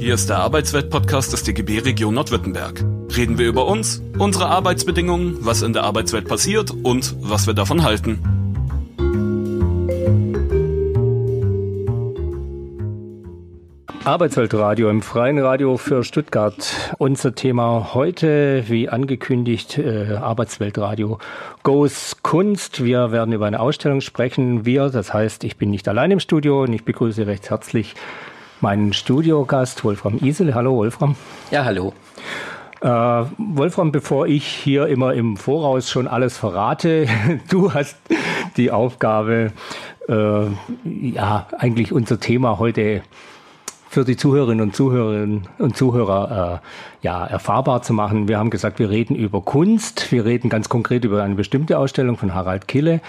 Hier ist der Arbeitswelt-Podcast des DGB Region Nordwürttemberg. Reden wir über uns, unsere Arbeitsbedingungen, was in der Arbeitswelt passiert und was wir davon halten. Arbeitsweltradio im freien Radio für Stuttgart. Unser Thema heute, wie angekündigt, äh, Arbeitsweltradio Goes Kunst. Wir werden über eine Ausstellung sprechen. Wir, das heißt, ich bin nicht allein im Studio und ich begrüße recht herzlich meinen Studiogast Wolfram Isel. Hallo Wolfram. Ja, hallo. Äh, Wolfram, bevor ich hier immer im Voraus schon alles verrate, du hast die Aufgabe, äh, ja, eigentlich unser Thema heute für die Zuhörerinnen und Zuhörerinnen und Zuhörer äh, ja, erfahrbar zu machen. Wir haben gesagt, wir reden über Kunst, wir reden ganz konkret über eine bestimmte Ausstellung von Harald Kille.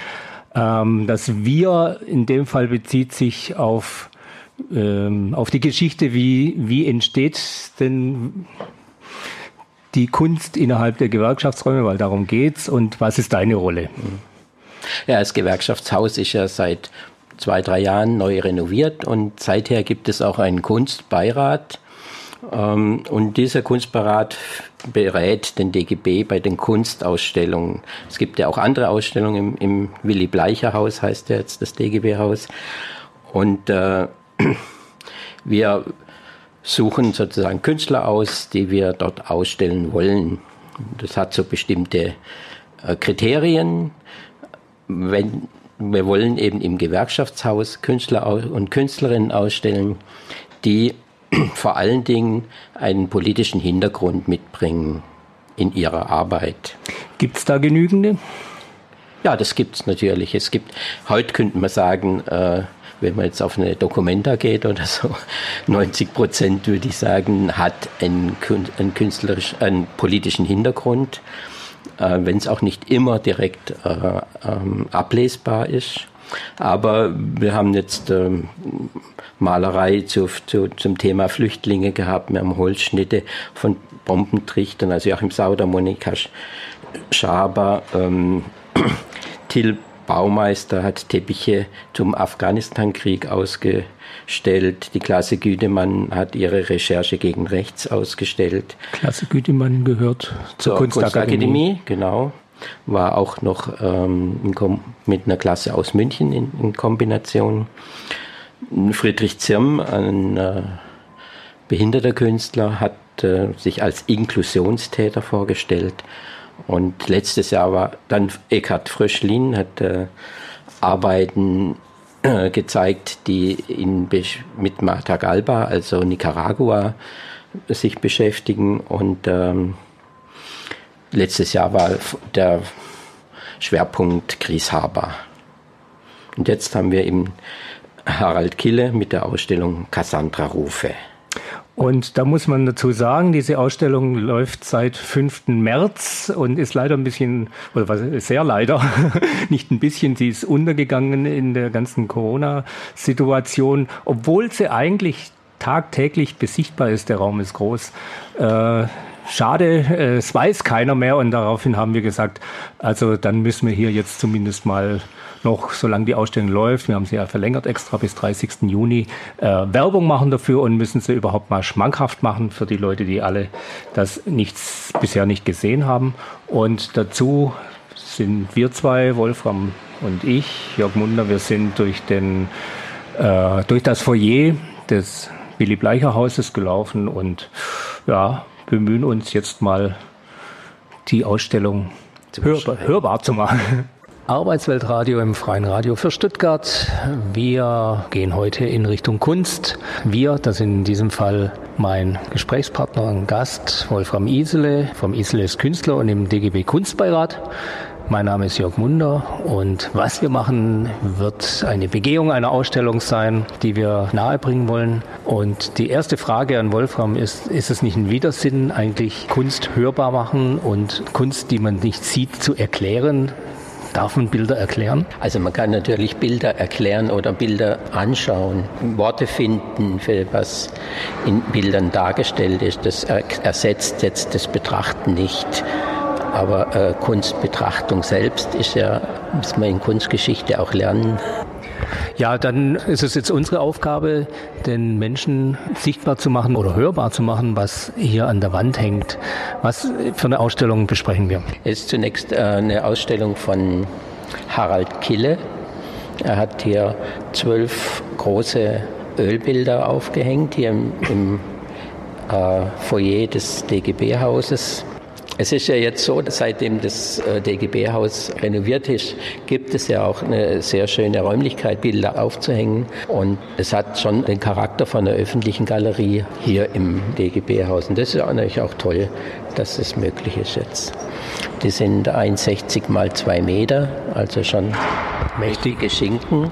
Ähm, das Wir in dem Fall bezieht sich auf, ähm, auf die Geschichte, wie, wie entsteht denn die Kunst innerhalb der Gewerkschaftsräume, weil darum geht's und was ist deine Rolle? Ja, das Gewerkschaftshaus ist ja seit zwei, drei Jahren neu renoviert und seither gibt es auch einen Kunstbeirat. Ähm, und dieser Kunstbeirat berät den DGB bei den Kunstausstellungen. Es gibt ja auch andere Ausstellungen im, im Willy Bleicher Haus, heißt ja jetzt das DGB-Haus. Und äh, wir suchen sozusagen Künstler aus, die wir dort ausstellen wollen. Das hat so bestimmte äh, Kriterien. Wenn wir wollen eben im Gewerkschaftshaus Künstler und Künstlerinnen ausstellen, die vor allen Dingen einen politischen Hintergrund mitbringen in ihrer Arbeit. Gibt es da genügende? Ja, das gibt es natürlich. Es gibt, heute könnte man sagen, äh, wenn man jetzt auf eine Dokumenta geht oder so, 90 Prozent würde ich sagen, hat einen, einen künstlerisch, einen politischen Hintergrund äh, wenn es auch nicht immer direkt äh, ähm, ablesbar ist. Aber wir haben jetzt ähm, Malerei zu, zu, zum Thema Flüchtlinge gehabt. Wir haben Holzschnitte von Bombentrichtern, also Joachim Sauder, Monika Schaber, ähm, Till Baumeister hat Teppiche zum Afghanistan-Krieg ausgestellt. Die Klasse Güdemann hat ihre Recherche gegen rechts ausgestellt. Klasse Güdemann gehört zur, zur Kunstakademie. Kunstakademie. Genau. War auch noch ähm, mit einer Klasse aus München in, in Kombination. Friedrich Zirm, ein äh, behinderter Künstler, hat äh, sich als Inklusionstäter vorgestellt und letztes Jahr war dann Eckhard Fröschlin, hat äh, Arbeiten äh, gezeigt, die in, mit Matagalpa, also Nicaragua, sich beschäftigen. Und ähm, letztes Jahr war der Schwerpunkt Chris Haber. Und jetzt haben wir eben Harald Kille mit der Ausstellung Cassandra Rufe. Und da muss man dazu sagen, diese Ausstellung läuft seit 5. März und ist leider ein bisschen, oder was, sehr leider, nicht ein bisschen, sie ist untergegangen in der ganzen Corona-Situation, obwohl sie eigentlich tagtäglich besichtbar ist. Der Raum ist groß. Äh, schade, es weiß keiner mehr und daraufhin haben wir gesagt, also dann müssen wir hier jetzt zumindest mal noch, solange die Ausstellung läuft, wir haben sie ja verlängert extra bis 30. Juni, äh, Werbung machen dafür und müssen sie überhaupt mal schmackhaft machen für die Leute, die alle das nichts, bisher nicht gesehen haben. Und dazu sind wir zwei, Wolfram und ich, Jörg Munder, wir sind durch, den, äh, durch das Foyer des Willy Bleicher Hauses gelaufen und ja, bemühen uns jetzt mal die Ausstellung hörbar, hörbar zu machen. Arbeitsweltradio im freien Radio für Stuttgart. Wir gehen heute in Richtung Kunst. Wir, das sind in diesem Fall mein Gesprächspartner und Gast Wolfram Isele vom Iseles Künstler und im DGB Kunstbeirat. Mein Name ist Jörg Munder und was wir machen, wird eine Begehung einer Ausstellung sein, die wir nahebringen wollen. Und die erste Frage an Wolfram ist, ist es nicht ein Widersinn, eigentlich Kunst hörbar machen und Kunst, die man nicht sieht, zu erklären? Darf man Bilder erklären? Also man kann natürlich Bilder erklären oder Bilder anschauen, Worte finden, für was in Bildern dargestellt ist. Das ersetzt jetzt das Betrachten nicht. Aber äh, Kunstbetrachtung selbst ist ja, muss man in Kunstgeschichte auch lernen. Ja, dann ist es jetzt unsere Aufgabe, den Menschen sichtbar zu machen oder hörbar zu machen, was hier an der Wand hängt. Was für eine Ausstellung besprechen wir? Es ist zunächst äh, eine Ausstellung von Harald Kille. Er hat hier zwölf große Ölbilder aufgehängt, hier im, im äh, Foyer des DGB-Hauses. Es ist ja jetzt so, seitdem das äh, DGB-Haus renoviert ist, gibt es ja auch eine sehr schöne Räumlichkeit, Bilder aufzuhängen. Und es hat schon den Charakter von einer öffentlichen Galerie hier im DGB-Haus. Und das ist natürlich auch toll, dass das möglich ist jetzt. Die sind 1,60 mal 2 Meter, also schon mächtige Schinken.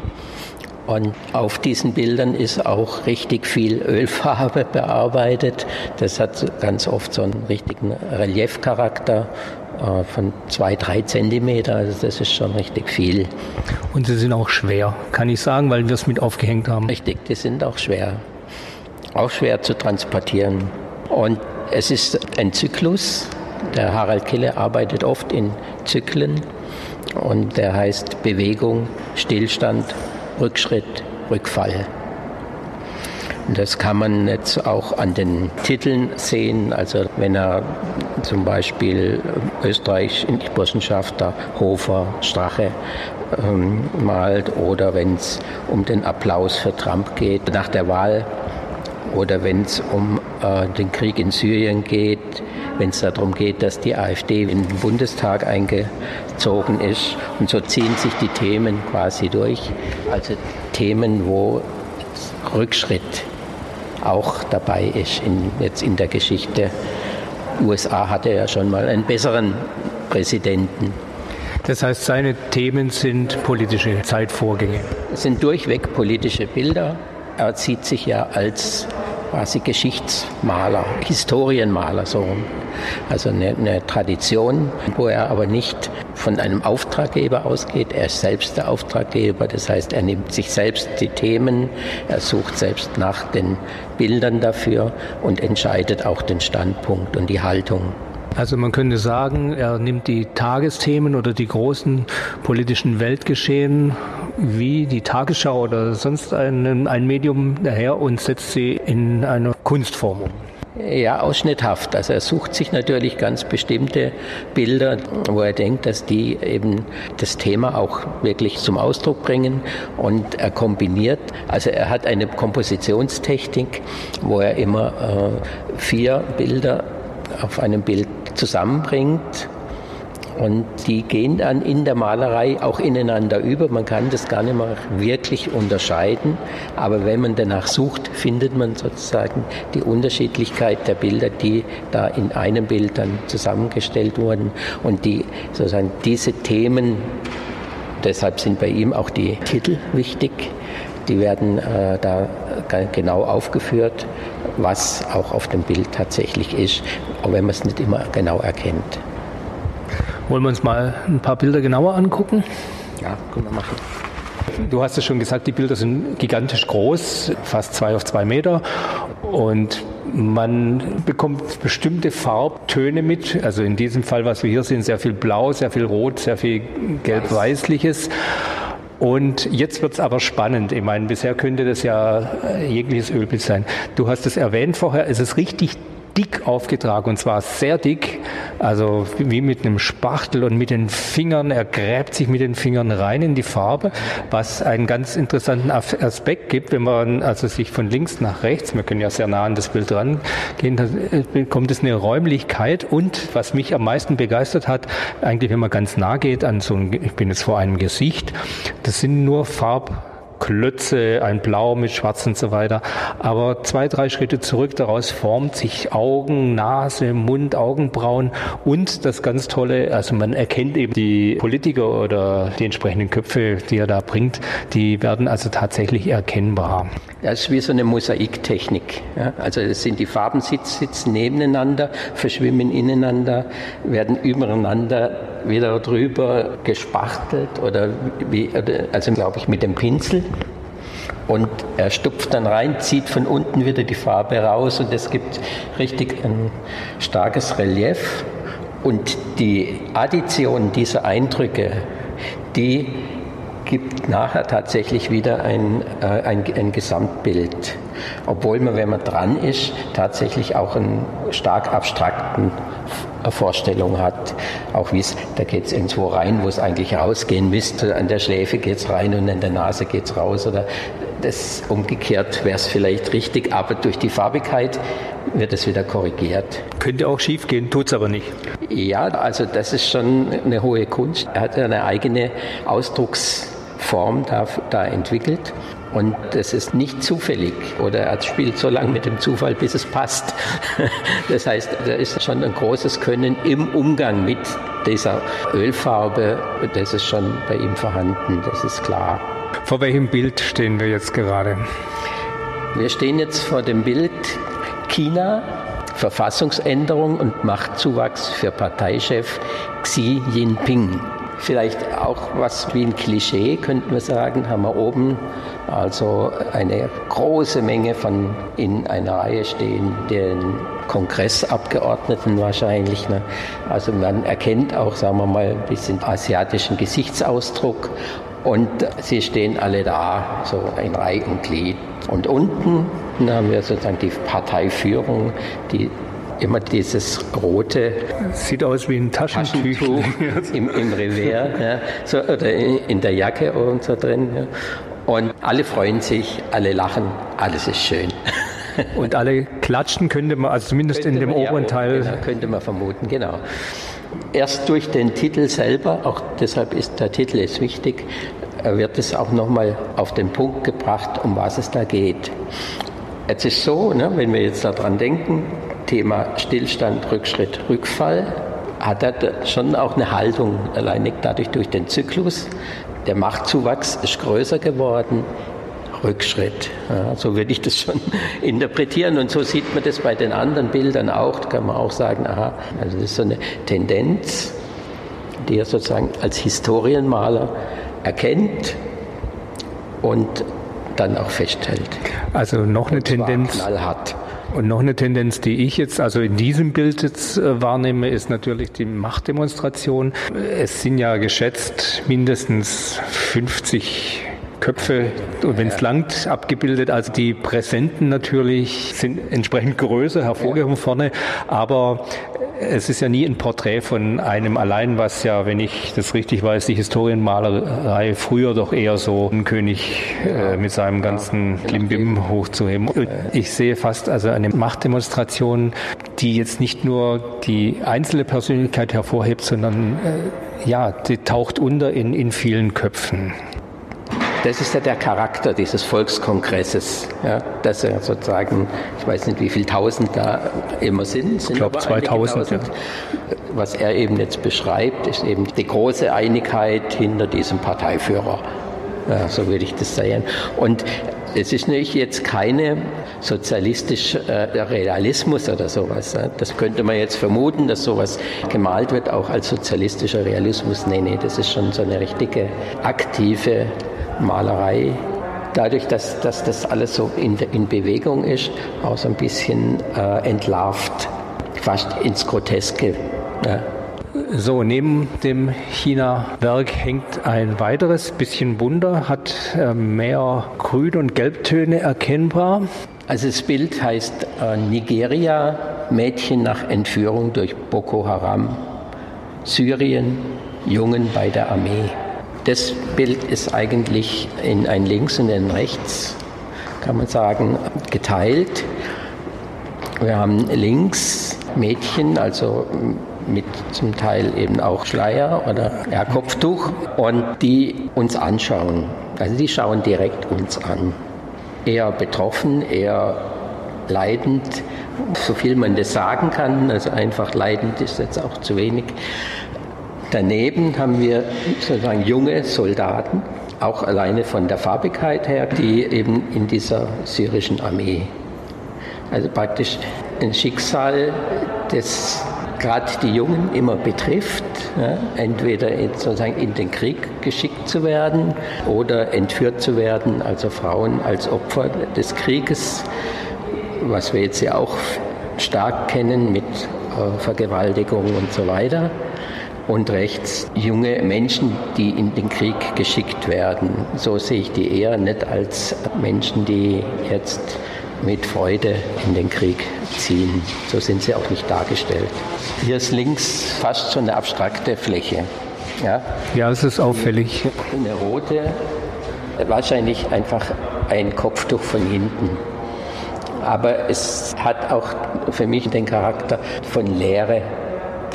Und auf diesen Bildern ist auch richtig viel Ölfarbe bearbeitet. Das hat ganz oft so einen richtigen Reliefcharakter äh, von zwei, drei Zentimeter. Also das ist schon richtig viel. Und sie sind auch schwer, kann ich sagen, weil wir es mit aufgehängt haben. Richtig, die sind auch schwer. Auch schwer zu transportieren. Und es ist ein Zyklus. Der Harald Kille arbeitet oft in Zyklen und der heißt Bewegung, Stillstand, Rückschritt, Rückfall. Und das kann man jetzt auch an den Titeln sehen. Also wenn er zum Beispiel Österreich in die Burschenschafter, Hofer, Strache ähm, malt oder wenn es um den Applaus für Trump geht nach der Wahl oder wenn es um äh, den Krieg in Syrien geht, wenn es darum geht, dass die AfD in den Bundestag eingezogen ist. Und so ziehen sich die Themen quasi durch. Also Themen, wo Rückschritt auch dabei ist in, jetzt in der Geschichte. USA hatte ja schon mal einen besseren Präsidenten. Das heißt, seine Themen sind politische Zeitvorgänge. Es sind durchweg politische Bilder. Er sieht sich ja als quasi Geschichtsmaler, Historienmaler so. Also eine, eine, Tradition, wo er aber nicht von einem Auftraggeber ausgeht. Er ist selbst der Auftraggeber, das heißt, er nimmt sich selbst die Themen, er sucht selbst nach den Bildern dafür und entscheidet auch den Standpunkt und die Haltung. Also man könnte sagen, er nimmt die Tagesthemen oder die großen politischen Weltgeschehen wie die Tagesschau oder sonst ein, ein Medium daher und setzt sie in eine Kunstform um. Ja, ausschnitthaft. Also er sucht sich natürlich ganz bestimmte Bilder, wo er denkt, dass die eben das Thema auch wirklich zum Ausdruck bringen und er kombiniert. Also er hat eine Kompositionstechnik, wo er immer äh, vier Bilder auf einem Bild zusammenbringt und die gehen dann in der Malerei auch ineinander über. Man kann das gar nicht mehr wirklich unterscheiden. Aber wenn man danach sucht, findet man sozusagen die Unterschiedlichkeit der Bilder, die da in einem Bild dann zusammengestellt wurden. Und die sozusagen diese Themen, deshalb sind bei ihm auch die Titel wichtig. Die werden äh, da genau aufgeführt, was auch auf dem Bild tatsächlich ist, auch wenn man es nicht immer genau erkennt. Wollen wir uns mal ein paar Bilder genauer angucken? Ja, können wir machen. Du hast es schon gesagt, die Bilder sind gigantisch groß, fast zwei auf zwei Meter. Und man bekommt bestimmte Farbtöne mit. Also in diesem Fall, was wir hier sehen, sehr viel Blau, sehr viel Rot, sehr viel Gelb-Weißliches. Und jetzt wird es aber spannend. Ich meine, bisher könnte das ja jegliches Ölbild sein. Du hast es erwähnt vorher, es ist richtig dick aufgetragen und zwar sehr dick, also wie mit einem Spachtel und mit den Fingern, er gräbt sich mit den Fingern rein in die Farbe, was einen ganz interessanten Aspekt gibt, wenn man also sich von links nach rechts, wir können ja sehr nah an das Bild rangehen, dann bekommt es eine Räumlichkeit und was mich am meisten begeistert hat, eigentlich wenn man ganz nah geht an so ein, ich bin jetzt vor einem Gesicht, das sind nur Farb Klötze, ein Blau mit Schwarz und so weiter. Aber zwei, drei Schritte zurück, daraus formt sich Augen, Nase, Mund, Augenbrauen und das ganz Tolle, also man erkennt eben die Politiker oder die entsprechenden Köpfe, die er da bringt, die werden also tatsächlich erkennbar. Das ist wie so eine Mosaiktechnik. Ja? Also es sind die Farben sitzen nebeneinander, verschwimmen ineinander, werden übereinander wieder drüber gespachtelt oder wie, also glaube ich mit dem Pinsel. Und er stupft dann rein, zieht von unten wieder die Farbe raus und es gibt richtig ein starkes Relief. Und die Addition dieser Eindrücke, die gibt nachher tatsächlich wieder ein, äh, ein, ein, Gesamtbild. Obwohl man, wenn man dran ist, tatsächlich auch einen stark abstrakten Vorstellung hat, auch wie es, da geht es irgendwo rein, wo es eigentlich rausgehen müsste, an der Schläfe geht es rein und an der Nase geht es raus oder das umgekehrt wäre es vielleicht richtig, aber durch die Farbigkeit wird es wieder korrigiert. Könnte auch schief gehen, tut es aber nicht. Ja, also das ist schon eine hohe Kunst. Er hat eine eigene Ausdrucksform da, da entwickelt. Und das ist nicht zufällig oder er spielt so lange mit dem Zufall, bis es passt. Das heißt, da ist schon ein großes Können im Umgang mit dieser Ölfarbe. Das ist schon bei ihm vorhanden, das ist klar. Vor welchem Bild stehen wir jetzt gerade? Wir stehen jetzt vor dem Bild China, Verfassungsänderung und Machtzuwachs für Parteichef Xi Jinping. Vielleicht auch was wie ein Klischee, könnten wir sagen, haben wir oben also eine große Menge von in einer Reihe stehenden Kongressabgeordneten wahrscheinlich. Ne? Also man erkennt auch, sagen wir mal, ein bisschen asiatischen Gesichtsausdruck und sie stehen alle da, so in Reihe und Glied. Und unten haben wir sozusagen die Parteiführung, die immer dieses rote. Sieht aus wie ein Taschentuch, im, im Revers, ja, so, oder in der Jacke und so drin. Ja. Und alle freuen sich, alle lachen, alles ist schön. Und alle klatschen könnte man, also zumindest könnte in dem oberen ja, Teil. Genau, könnte man vermuten, genau. Erst durch den Titel selber, auch deshalb ist der Titel ist wichtig, wird es auch nochmal auf den Punkt gebracht, um was es da geht. Es ist so, ne, wenn wir jetzt daran denken, Thema Stillstand, Rückschritt, Rückfall, hat er schon auch eine Haltung, alleine dadurch durch den Zyklus. Der Machtzuwachs ist größer geworden, Rückschritt. Ja, so würde ich das schon interpretieren. Und so sieht man das bei den anderen Bildern auch. Da kann man auch sagen, aha, also das ist so eine Tendenz, die er sozusagen als Historienmaler erkennt und dann auch festhält. Also noch eine Tendenz. Knallhart. Und noch eine Tendenz, die ich jetzt also in diesem Bild jetzt äh, wahrnehme, ist natürlich die Machtdemonstration. Es sind ja geschätzt mindestens 50 Köpfe und wenn es langt abgebildet. Also die Präsenten natürlich sind entsprechend größer hervorgehoben vorne, aber es ist ja nie ein Porträt von einem allein, was ja, wenn ich das richtig weiß, die Historienmalerei früher doch eher so ein König äh, mit seinem ganzen Klimbim hochzuheben. Ich sehe fast also eine Machtdemonstration, die jetzt nicht nur die einzelne Persönlichkeit hervorhebt, sondern äh, ja, die taucht unter in, in vielen Köpfen. Das ist ja der Charakter dieses Volkskongresses, ja, dass er sozusagen, ich weiß nicht, wie viele Tausend da immer sind. sind ich glaube 2000. Ja. Was er eben jetzt beschreibt, ist eben die große Einigkeit hinter diesem Parteiführer. Ja, so würde ich das sehen. Und es ist nicht jetzt keine sozialistische äh, Realismus oder sowas. Ne? Das könnte man jetzt vermuten, dass sowas gemalt wird, auch als sozialistischer Realismus. Nee, nee, das ist schon so eine richtige aktive Malerei, dadurch, dass, dass das alles so in, in Bewegung ist, auch so ein bisschen äh, entlarvt, fast ins Groteske. Ja. So, neben dem China-Werk hängt ein weiteres, bisschen bunter, hat äh, mehr Grün- und Gelbtöne erkennbar. Also das Bild heißt äh, Nigeria, Mädchen nach Entführung durch Boko Haram, Syrien, Jungen bei der Armee. Das Bild ist eigentlich in ein Links und ein Rechts, kann man sagen, geteilt. Wir haben links Mädchen, also mit zum Teil eben auch Schleier oder ja, Kopftuch und die uns anschauen. Also die schauen direkt uns an. Eher betroffen, eher leidend, so viel man das sagen kann. Also einfach leidend ist jetzt auch zu wenig. Daneben haben wir sozusagen junge Soldaten, auch alleine von der Farbigkeit her, die eben in dieser syrischen Armee, also praktisch ein Schicksal, das gerade die Jungen immer betrifft, ja, entweder in, sozusagen in den Krieg geschickt zu werden oder entführt zu werden, also Frauen als Opfer des Krieges, was wir jetzt ja auch stark kennen mit äh, Vergewaltigung und so weiter. Und rechts junge Menschen, die in den Krieg geschickt werden. So sehe ich die eher nicht als Menschen, die jetzt mit Freude in den Krieg ziehen. So sind sie auch nicht dargestellt. Hier ist links fast schon eine abstrakte Fläche. Ja, ja es ist auffällig. Eine rote, wahrscheinlich einfach ein Kopftuch von hinten. Aber es hat auch für mich den Charakter von Leere.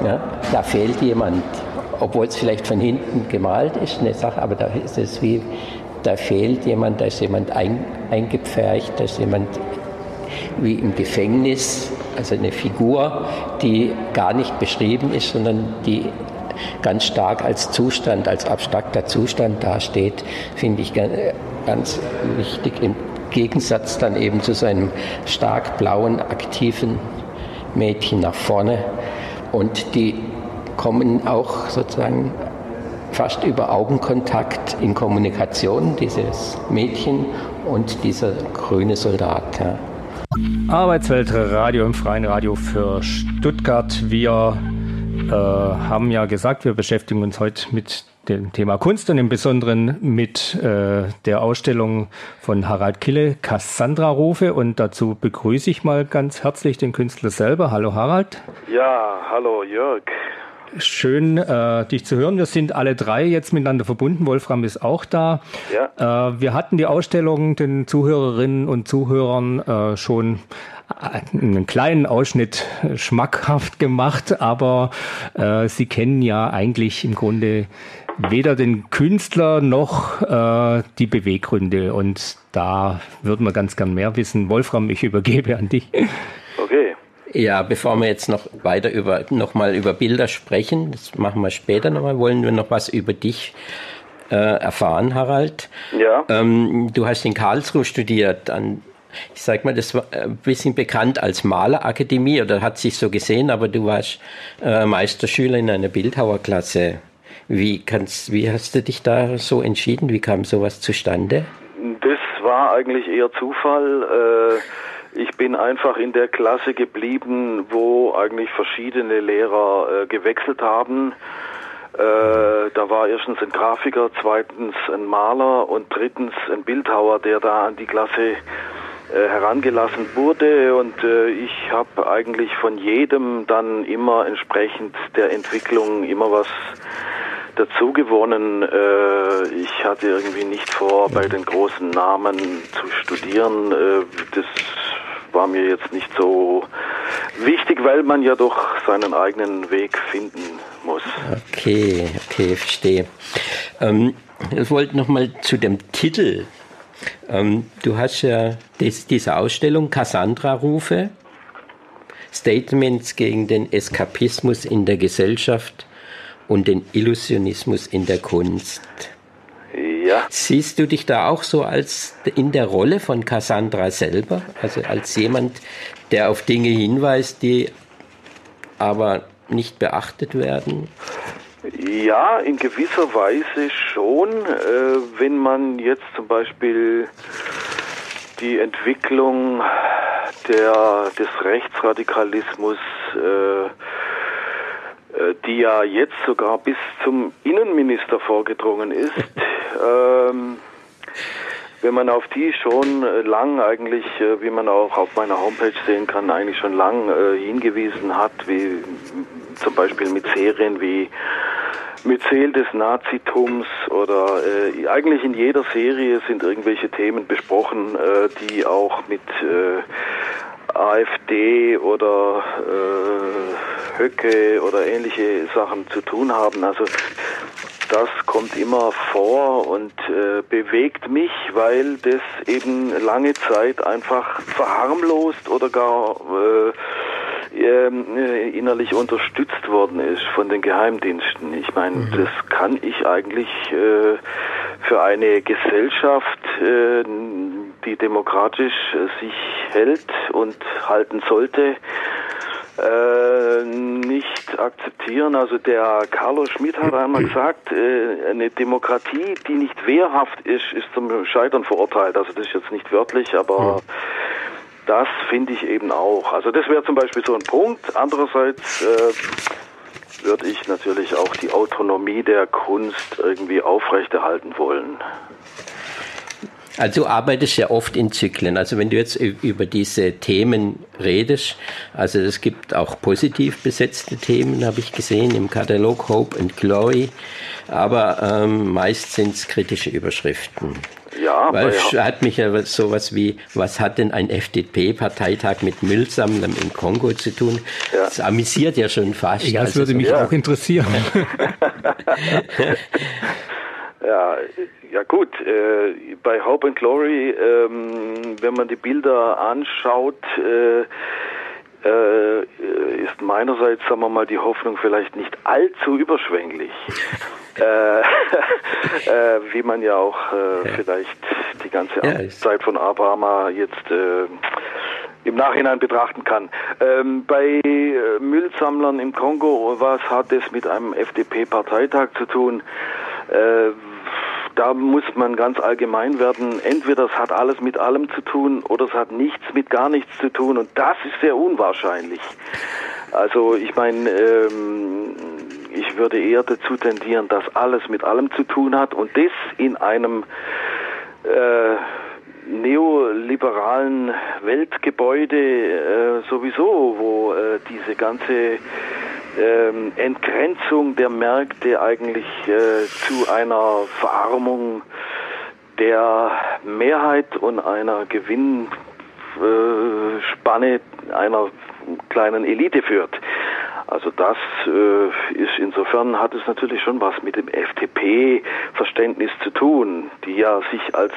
Ja? Da fehlt jemand, obwohl es vielleicht von hinten gemalt ist, eine Sache, aber da ist es wie, da fehlt jemand, da ist jemand ein, eingepfercht, da ist jemand wie im Gefängnis, also eine Figur, die gar nicht beschrieben ist, sondern die ganz stark als Zustand, als abstrakter Zustand dasteht, finde ich ganz wichtig im Gegensatz dann eben zu seinem stark blauen, aktiven Mädchen nach vorne. Und die kommen auch sozusagen fast über Augenkontakt in Kommunikation, dieses Mädchen und dieser grüne Soldat. Ja. Arbeitswelt Radio im Freien Radio für Stuttgart. Wir äh, haben ja gesagt, wir beschäftigen uns heute mit dem Thema Kunst und im Besonderen mit äh, der Ausstellung von Harald Kille, Cassandra-Rufe. Und dazu begrüße ich mal ganz herzlich den Künstler selber. Hallo Harald. Ja, hallo Jörg. Schön, äh, dich zu hören. Wir sind alle drei jetzt miteinander verbunden. Wolfram ist auch da. Ja. Äh, wir hatten die Ausstellung den Zuhörerinnen und Zuhörern äh, schon einen kleinen Ausschnitt schmackhaft gemacht, aber äh, sie kennen ja eigentlich im Grunde weder den Künstler noch äh, die Beweggründe. Und da würden wir ganz gern mehr wissen. Wolfram, ich übergebe an dich. Okay. Ja, bevor wir jetzt noch weiter über nochmal über Bilder sprechen, das machen wir später nochmal, wollen wir noch was über dich äh, erfahren, Harald. Ja. Ähm, du hast in Karlsruhe studiert, an ich sag mal, das war ein bisschen bekannt als Malerakademie oder hat sich so gesehen, aber du warst äh, Meisterschüler in einer Bildhauerklasse. Wie, kannst, wie hast du dich da so entschieden? Wie kam sowas zustande? Das war eigentlich eher Zufall. Äh, ich bin einfach in der Klasse geblieben, wo eigentlich verschiedene Lehrer äh, gewechselt haben. Äh, da war erstens ein Grafiker, zweitens ein Maler und drittens ein Bildhauer, der da an die Klasse herangelassen wurde und ich habe eigentlich von jedem dann immer entsprechend der Entwicklung immer was dazu gewonnen. Äh, ich hatte irgendwie nicht vor, bei den großen Namen zu studieren. Äh, das war mir jetzt nicht so wichtig, weil man ja doch seinen eigenen Weg finden muss. Okay, okay, verstehe. Ähm, ich wollte nochmal zu dem Titel. Ähm, du hast ja das, diese Ausstellung Cassandra-Rufe, Statements gegen den Eskapismus in der Gesellschaft und den Illusionismus in der Kunst. Ja. Siehst du dich da auch so als in der Rolle von Cassandra selber, also als jemand, der auf Dinge hinweist, die aber nicht beachtet werden? Ja, in gewisser Weise schon. Äh, wenn man jetzt zum Beispiel die Entwicklung der, des Rechtsradikalismus äh, die ja jetzt sogar bis zum Innenminister vorgedrungen ist. ähm, wenn man auf die schon äh, lang eigentlich, äh, wie man auch auf meiner Homepage sehen kann, eigentlich schon lang äh, hingewiesen hat, wie zum Beispiel mit Serien wie Myzel des Nazitums oder äh, eigentlich in jeder Serie sind irgendwelche Themen besprochen, äh, die auch mit äh, AfD oder äh, Höcke oder ähnliche Sachen zu tun haben. Also das kommt immer vor und äh, bewegt mich, weil das eben lange Zeit einfach verharmlost oder gar äh, äh, innerlich unterstützt worden ist von den Geheimdiensten. Ich meine, mhm. das kann ich eigentlich äh, für eine Gesellschaft, äh, die demokratisch sich hält und halten sollte, äh, nicht akzeptieren. Also der Carlos Schmidt hat einmal gesagt, äh, eine Demokratie, die nicht wehrhaft ist, ist zum Scheitern verurteilt. Also das ist jetzt nicht wörtlich, aber das finde ich eben auch. Also das wäre zum Beispiel so ein Punkt. Andererseits äh, würde ich natürlich auch die Autonomie der Kunst irgendwie aufrechterhalten wollen. Also du arbeitest ja oft in Zyklen. Also wenn du jetzt über diese Themen redest, also es gibt auch positiv besetzte Themen, habe ich gesehen, im Katalog Hope and Glory, aber ähm, meist sind es kritische Überschriften. Ja, Weil es hat mich ja sowas wie, was hat denn ein FDP-Parteitag mit Müllsammlern im Kongo zu tun? Ja. Das amüsiert ja schon fast. Ja, das also würde so mich ja. auch interessieren. ja, ja gut, äh, bei Hope and Glory, ähm, wenn man die Bilder anschaut, äh, äh, ist meinerseits, sagen wir mal, die Hoffnung vielleicht nicht allzu überschwänglich. äh, äh, wie man ja auch äh, vielleicht die ganze Zeit von Obama jetzt im Nachhinein betrachten kann. Ähm, bei Müllsammlern im Kongo, was hat es mit einem FDP-Parteitag zu tun? Äh, da muss man ganz allgemein werden. Entweder es hat alles mit allem zu tun oder es hat nichts mit gar nichts zu tun und das ist sehr unwahrscheinlich. Also ich meine, ähm, ich würde eher dazu tendieren, dass alles mit allem zu tun hat und das in einem äh, neoliberalen Weltgebäude äh, sowieso, wo äh, diese ganze ähm, Entgrenzung der Märkte eigentlich äh, zu einer Verarmung der Mehrheit und einer Gewinnspanne einer kleinen Elite führt. Also das äh, ist insofern hat es natürlich schon was mit dem FDP-Verständnis zu tun, die ja sich als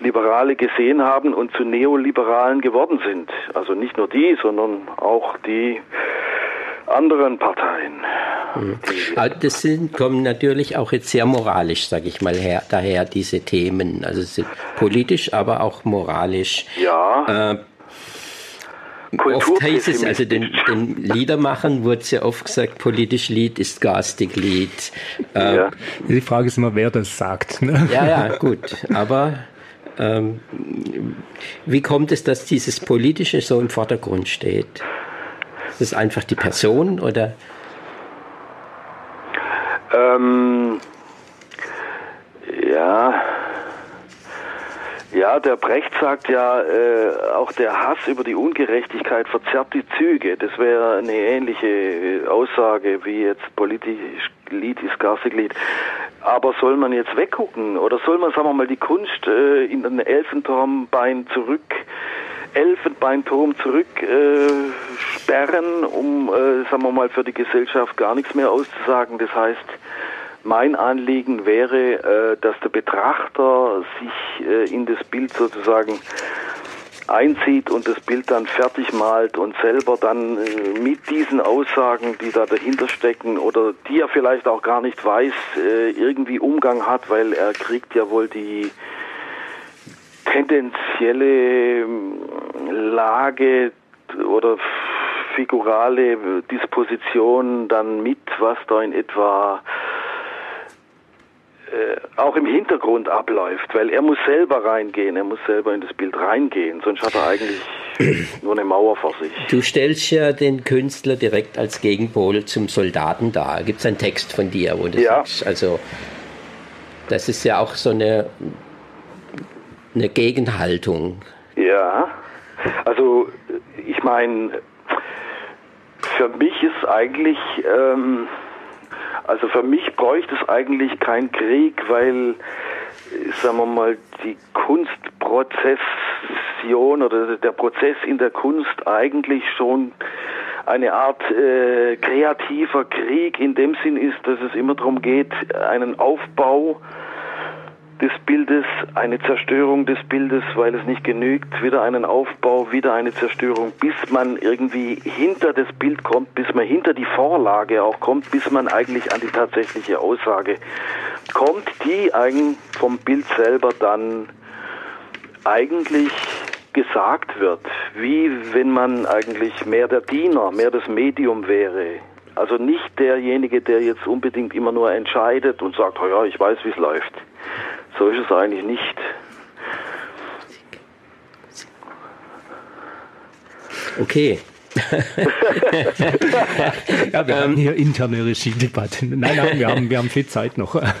Liberale gesehen haben und zu Neoliberalen geworden sind. Also nicht nur die, sondern auch die anderen Parteien. Mhm. Das sind, kommen natürlich auch jetzt sehr moralisch, sage ich mal, her, daher diese Themen. Also sind politisch, aber auch moralisch. Ja. Äh, Oft heißt es, also den, den Liedermachern wurde es ja oft gesagt, politisch Lied ist garstig Lied. Äh, ja. Die Frage ist immer, wer das sagt. Ne? Ja, ja, gut. Aber ähm, wie kommt es, dass dieses Politische so im Vordergrund steht? Ist es einfach die Person oder? Ähm, ja. Ja, der Brecht sagt ja, äh, auch der Hass über die Ungerechtigkeit verzerrt die Züge. Das wäre eine ähnliche Aussage wie jetzt politisch Lied ist garstig Lied. Aber soll man jetzt weggucken oder soll man, sagen wir mal, die Kunst äh, in den Elfenturmbein zurück Elfenbeinturm zurücksperren, äh, um, äh, sagen wir mal, für die Gesellschaft gar nichts mehr auszusagen. Das heißt, mein Anliegen wäre, äh, dass der Betrachter sich äh, in das Bild sozusagen einzieht und das Bild dann fertig malt und selber dann äh, mit diesen Aussagen, die da dahinter stecken oder die er vielleicht auch gar nicht weiß, äh, irgendwie Umgang hat, weil er kriegt ja wohl die tendenzielle ähm, Lage oder figurale Disposition dann mit, was da in etwa äh, auch im Hintergrund abläuft, weil er muss selber reingehen, er muss selber in das Bild reingehen, sonst hat er eigentlich nur eine Mauer vor sich. Du stellst ja den Künstler direkt als Gegenpol zum Soldaten dar. Gibt es einen Text von dir, wo du ja. sagst, also das ist ja auch so eine eine Gegenhaltung. Ja, also ich meine, für mich ist eigentlich, ähm, also für mich bräuchte es eigentlich keinen Krieg, weil, sagen wir mal, die Kunstprozession oder der Prozess in der Kunst eigentlich schon eine Art äh, kreativer Krieg in dem Sinn ist, dass es immer darum geht, einen Aufbau des Bildes, eine Zerstörung des Bildes, weil es nicht genügt, wieder einen Aufbau, wieder eine Zerstörung, bis man irgendwie hinter das Bild kommt, bis man hinter die Vorlage auch kommt, bis man eigentlich an die tatsächliche Aussage kommt, die eigentlich vom Bild selber dann eigentlich gesagt wird, wie wenn man eigentlich mehr der Diener, mehr das Medium wäre. Also nicht derjenige, der jetzt unbedingt immer nur entscheidet und sagt, oh ja, ich weiß, wie es läuft. So ist es eigentlich nicht. Okay, ja, wir haben hier interne Regiedebatten. Nein, nein, wir haben, wir haben viel Zeit noch. ja,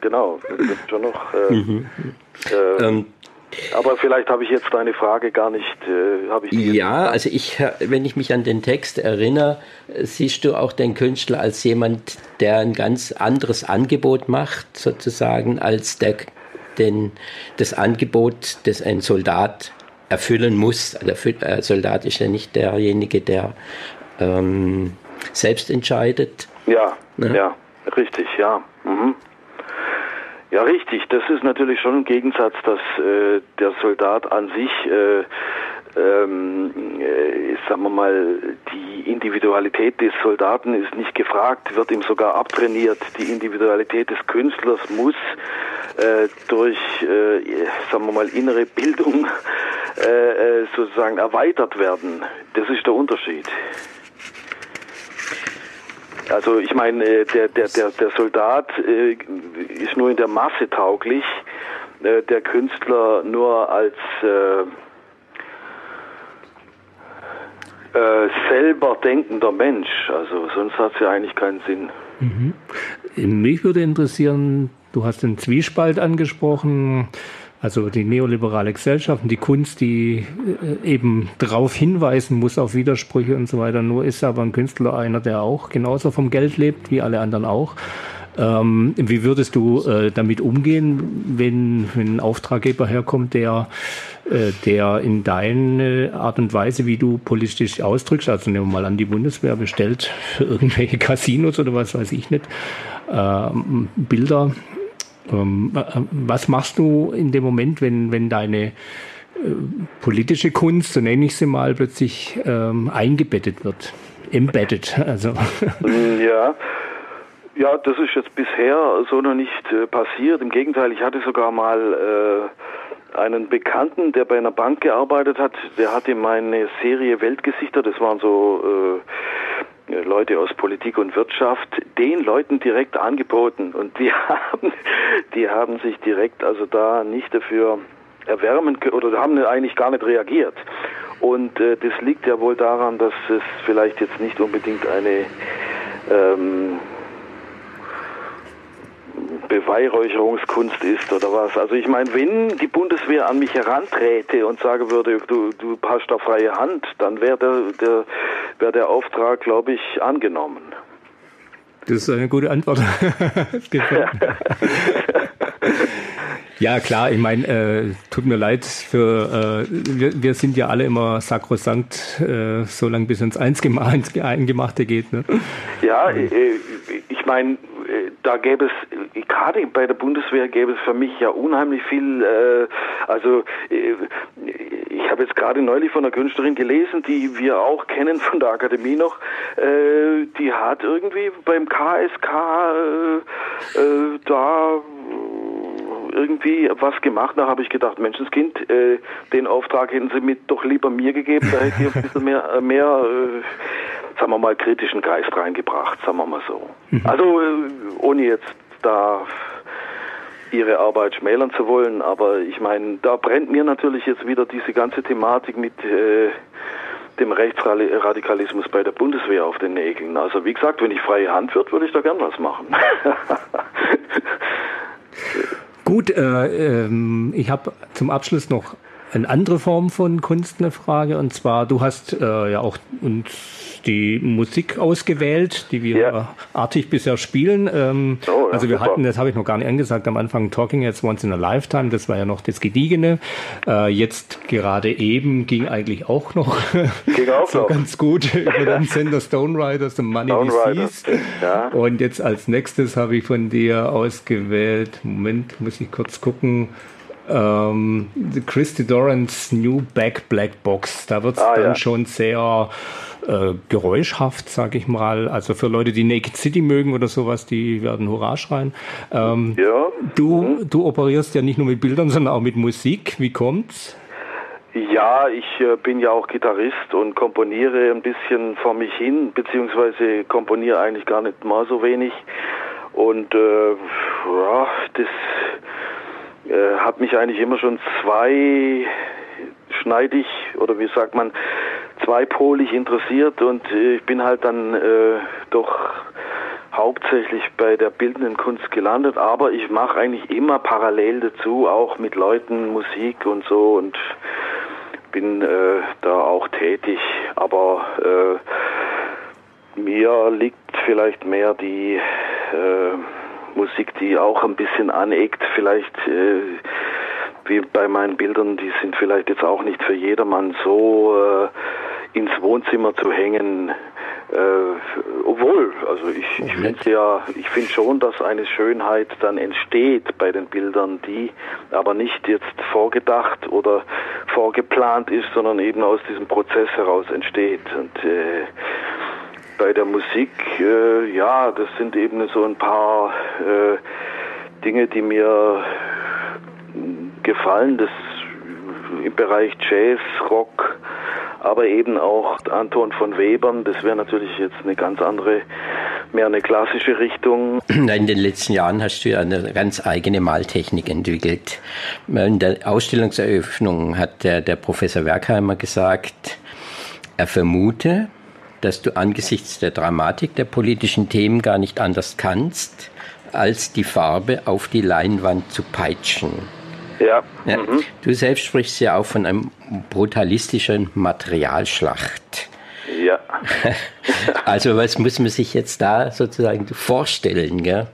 genau. Das ist schon noch. Äh, mhm. äh, ähm, aber vielleicht habe ich jetzt deine Frage gar nicht. Äh, ja, also ich, wenn ich mich an den Text erinnere, siehst du auch den Künstler als jemand, der ein ganz anderes Angebot macht, sozusagen, als der, den, das Angebot, das ein Soldat erfüllen muss. Der äh, Soldat ist ja nicht derjenige, der ähm, selbst entscheidet. Ja, ne? ja, richtig, ja. Mhm. Ja, richtig. Das ist natürlich schon ein Gegensatz, dass äh, der Soldat an sich, äh, ähm, äh, sagen wir mal, die Individualität des Soldaten ist nicht gefragt, wird ihm sogar abtrainiert. Die Individualität des Künstlers muss äh, durch, äh, sagen wir mal, innere Bildung äh, äh sozusagen erweitert werden. Das ist der Unterschied. Also ich meine, äh, der, der, der, der Soldat äh, ist nur in der Masse tauglich, äh, der Künstler nur als äh, äh, selber denkender Mensch. Also sonst hat es ja eigentlich keinen Sinn. Mhm. Mich würde interessieren, du hast den Zwiespalt angesprochen also die neoliberale Gesellschaft und die Kunst, die äh, eben darauf hinweisen muss auf Widersprüche und so weiter. Nur ist aber ein Künstler einer, der auch genauso vom Geld lebt wie alle anderen auch. Ähm, wie würdest du äh, damit umgehen, wenn, wenn ein Auftraggeber herkommt, der, äh, der in deine Art und Weise, wie du politisch ausdrückst, also nehmen wir mal an, die Bundeswehr bestellt für irgendwelche Casinos oder was weiß ich nicht, äh, Bilder was machst du in dem Moment, wenn, wenn deine äh, politische Kunst, so nenne ich sie mal, plötzlich ähm, eingebettet wird? Embedded, also. Ja. Ja, das ist jetzt bisher so noch nicht äh, passiert. Im Gegenteil, ich hatte sogar mal äh, einen Bekannten, der bei einer Bank gearbeitet hat, der hatte meine Serie Weltgesichter, das waren so äh, Leute aus Politik und Wirtschaft den Leuten direkt angeboten und die haben, die haben sich direkt also da nicht dafür erwärmen oder haben eigentlich gar nicht reagiert. Und äh, das liegt ja wohl daran, dass es vielleicht jetzt nicht unbedingt eine ähm, Beweihräucherungskunst ist oder was. Also ich meine, wenn die Bundeswehr an mich heranträte und sagen würde, du, du hast da freie Hand, dann wäre der, der, wär der Auftrag, glaube ich, angenommen. Das ist eine gute Antwort. ja, klar, ich meine, äh, tut mir leid für, äh, wir, wir sind ja alle immer sakrosankt, äh, so lange bis ins Eingemachte geht. Ne? Ja, äh, ich meine, äh, da gäbe es, gerade bei der Bundeswehr gäbe es für mich ja unheimlich viel, äh, also äh, ich habe jetzt gerade neulich von einer Künstlerin gelesen, die wir auch kennen von der Akademie noch, äh, die hat irgendwie beim KSK äh, äh, da irgendwie was gemacht. Da habe ich gedacht, Menschenskind, äh, den Auftrag hätten sie mit doch lieber mir gegeben, da hätte ich ein bisschen mehr, äh, mehr äh, sagen wir mal, kritischen Geist reingebracht, sagen wir mal so. Mhm. Also äh, ohne jetzt da ihre Arbeit schmälern zu wollen, aber ich meine, da brennt mir natürlich jetzt wieder diese ganze Thematik mit äh, dem Rechtsradikalismus bei der Bundeswehr auf den Nägeln. Also wie gesagt, wenn ich freie Hand würde, würde ich da gern was machen. Gut, äh, ähm, ich habe zum Abschluss noch eine andere Form von Kunst eine Frage und zwar du hast äh, ja auch uns die Musik ausgewählt, die wir ja. artig bisher spielen. Ähm, oh, ja, also wir super. hatten, das habe ich noch gar nicht angesagt, am Anfang Talking Heads Once in a Lifetime, das war ja noch das Gediegene. Äh, jetzt gerade eben ging eigentlich auch noch so noch. ganz gut über den Sender Stone Riders und Money Disease. Ja. Und jetzt als nächstes habe ich von dir ausgewählt, Moment, muss ich kurz gucken, ähm, Christy Dorans New Back Black Box. Da wird es ah, dann ja. schon sehr äh, geräuschhaft, sag ich mal. Also für Leute, die Naked City mögen oder sowas, die werden Hurra schreien. Ähm, ja. Du, mhm. du operierst ja nicht nur mit Bildern, sondern auch mit Musik. Wie kommt's? Ja, ich äh, bin ja auch Gitarrist und komponiere ein bisschen vor mich hin, beziehungsweise komponiere eigentlich gar nicht mal so wenig. Und äh, ja, das äh, habe mich eigentlich immer schon zweischneidig oder wie sagt man, zweipolig interessiert und äh, ich bin halt dann äh, doch hauptsächlich bei der bildenden Kunst gelandet, aber ich mache eigentlich immer parallel dazu auch mit Leuten Musik und so und bin äh, da auch tätig, aber äh, mir liegt vielleicht mehr die äh, Musik, die auch ein bisschen aneckt, vielleicht äh, wie bei meinen Bildern, die sind vielleicht jetzt auch nicht für jedermann so äh, ins Wohnzimmer zu hängen. Äh, obwohl, also ich, ich finde ja, ich finde schon, dass eine Schönheit dann entsteht bei den Bildern, die aber nicht jetzt vorgedacht oder vorgeplant ist, sondern eben aus diesem Prozess heraus entsteht. Und äh, bei der Musik, äh, ja, das sind eben so ein paar äh, Dinge, die mir gefallen, das im Bereich Jazz, Rock, aber eben auch Anton von Webern, das wäre natürlich jetzt eine ganz andere, mehr eine klassische Richtung. In den letzten Jahren hast du ja eine ganz eigene Maltechnik entwickelt. In der Ausstellungseröffnung hat der, der Professor Werkheimer gesagt, er vermute, dass du angesichts der Dramatik der politischen Themen gar nicht anders kannst, als die Farbe auf die Leinwand zu peitschen. Ja. ja. Mhm. Du selbst sprichst ja auch von einem brutalistischen Materialschlacht. Ja. also was muss man sich jetzt da sozusagen vorstellen? Gell?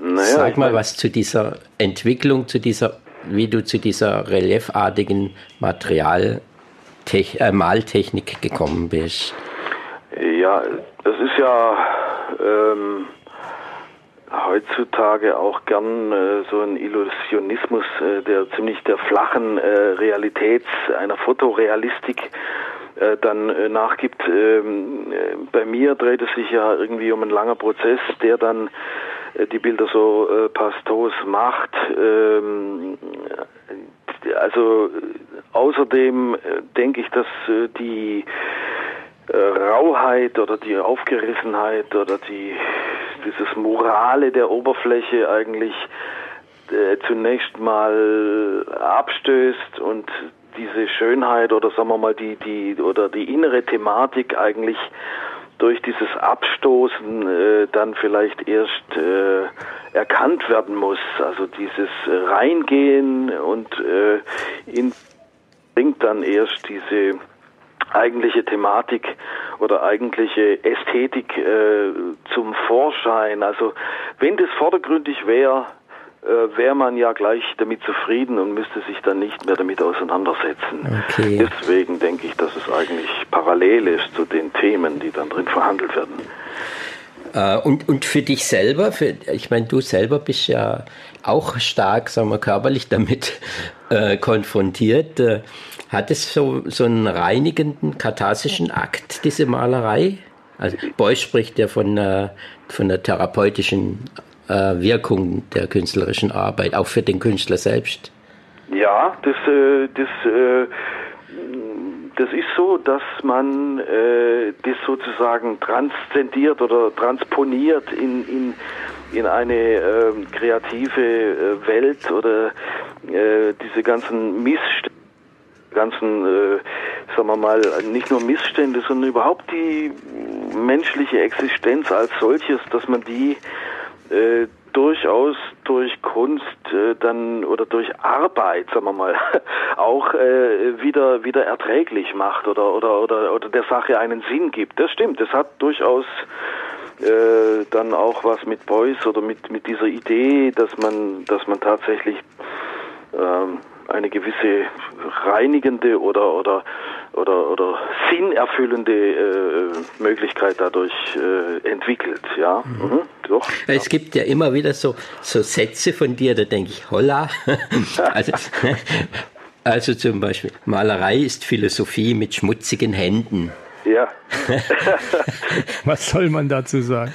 Naja, Sag mal was zu dieser Entwicklung, zu dieser, wie du zu dieser reliefartigen Material äh, Maltechnik gekommen bist. Ja, das ist ja ähm, heutzutage auch gern äh, so ein Illusionismus, äh, der ziemlich der flachen äh, Realität einer Fotorealistik äh, dann äh, nachgibt. Ähm, äh, bei mir dreht es sich ja irgendwie um einen langer Prozess, der dann die Bilder so pastos macht. Ähm, also außerdem denke ich, dass die Rauheit oder die Aufgerissenheit oder die dieses Morale der Oberfläche eigentlich äh, zunächst mal abstößt und diese Schönheit oder sagen wir mal die die oder die innere Thematik eigentlich durch dieses Abstoßen äh, dann vielleicht erst äh, erkannt werden muss. Also dieses Reingehen und äh, in, bringt dann erst diese eigentliche Thematik oder eigentliche Ästhetik äh, zum Vorschein. Also wenn das vordergründig wäre, äh, wäre man ja gleich damit zufrieden und müsste sich dann nicht mehr damit auseinandersetzen. Okay. Deswegen denke ich, dass es eigentlich parallel ist zu den Themen, die dann drin verhandelt werden. Äh, und, und für dich selber, für, ich meine, du selber bist ja auch stark, sagen wir, körperlich damit äh, konfrontiert. Äh, hat es so, so einen reinigenden, katharsischen Akt, diese Malerei? Also Beuys spricht ja von, äh, von der therapeutischen Wirkung der künstlerischen Arbeit, auch für den Künstler selbst. Ja, das, äh, das, äh, das ist so, dass man äh, das sozusagen transzendiert oder transponiert in, in, in eine ähm, kreative äh, Welt oder äh, diese ganzen Missstände ganzen, äh, sagen wir mal, nicht nur Missstände, sondern überhaupt die menschliche Existenz als solches, dass man die äh, durchaus durch Kunst äh, dann oder durch Arbeit, sagen wir mal, auch äh, wieder wieder erträglich macht oder oder oder oder der Sache einen Sinn gibt. Das stimmt. Das hat durchaus äh, dann auch was mit Beuys oder mit mit dieser Idee, dass man dass man tatsächlich ähm, eine gewisse reinigende oder oder oder oder sinnerfüllende äh, Möglichkeit dadurch äh, entwickelt, ja. Mhm. Mhm, doch, es ja. gibt ja immer wieder so so Sätze von dir, da denke ich, holla. also, also zum Beispiel Malerei ist Philosophie mit schmutzigen Händen. Ja. Was soll man dazu sagen?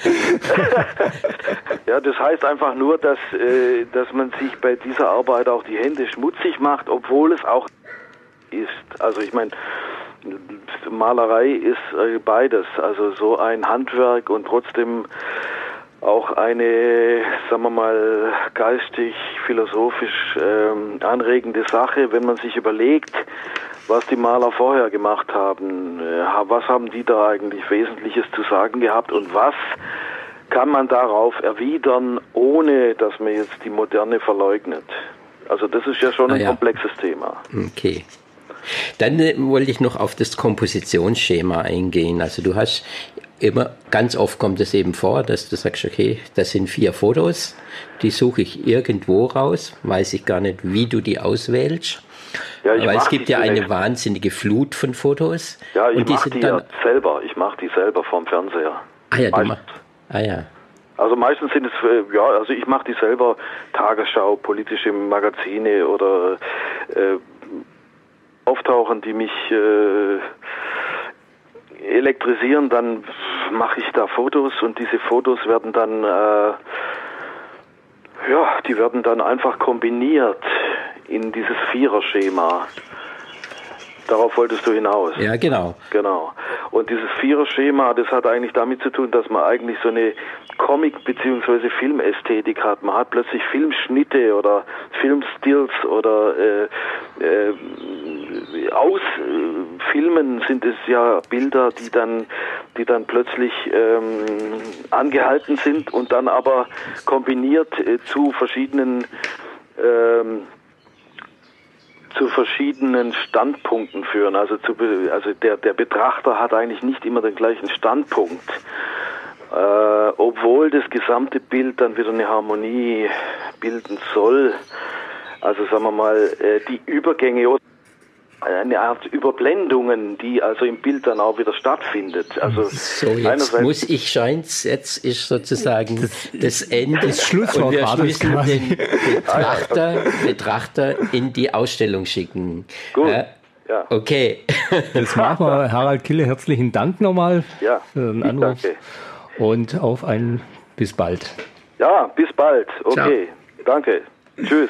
ja, das heißt einfach nur, dass, äh, dass man sich bei dieser Arbeit auch die Hände schmutzig macht, obwohl es auch ist. Also ich meine, Malerei ist äh, beides, also so ein Handwerk und trotzdem auch eine, sagen wir mal, geistig, philosophisch ähm, anregende Sache, wenn man sich überlegt, was die Maler vorher gemacht haben. Äh, was haben die da eigentlich Wesentliches zu sagen gehabt und was kann man darauf erwidern, ohne dass man jetzt die Moderne verleugnet? Also das ist ja schon ein ah, ja. komplexes Thema. Okay. Dann äh, wollte ich noch auf das Kompositionsschema eingehen. Also du hast immer, ganz oft kommt es eben vor, dass du sagst, okay, das sind vier Fotos, die suche ich irgendwo raus, weiß ich gar nicht, wie du die auswählst. Ja, Aber es gibt ja eine wahnsinnige Flut von Fotos. Ja, ich mache die, ja selber. Ich mache die selber vom Fernseher. Ah ja, du machst. Ah ja. Also meistens sind es, äh, ja, also ich mache die selber Tagesschau, politische Magazine oder äh, auftauchen, die mich äh, elektrisieren, dann mache ich da Fotos und diese Fotos werden dann, äh, ja, die werden dann einfach kombiniert in dieses Viererschema. Darauf wolltest du hinaus. Ja, genau. Genau. Und dieses Viererschema, das hat eigentlich damit zu tun, dass man eigentlich so eine Comic- bzw. Filmästhetik hat. Man hat plötzlich Filmschnitte oder Filmstills oder äh, äh, aus äh, Filmen sind es ja Bilder, die dann, die dann plötzlich ähm, angehalten sind und dann aber kombiniert äh, zu verschiedenen ähm, zu verschiedenen Standpunkten führen. Also, zu, also der, der Betrachter hat eigentlich nicht immer den gleichen Standpunkt. Äh, obwohl das gesamte Bild dann wieder eine Harmonie bilden soll. Also sagen wir mal, äh, die Übergänge eine Art Überblendungen, die also im Bild dann auch wieder stattfindet. Also so, jetzt muss ich scheint's, jetzt ist sozusagen das, Ende. Das Schlusswort und wir müssen den Betrachter, Betrachter in die Ausstellung schicken. Gut. Äh, ja. Okay. Das machen wir. Harald Kille, herzlichen Dank nochmal ja, für den Anruf. Danke. Und auf ein bis bald. Ja, bis bald. Okay. Ciao. Danke. Tschüss.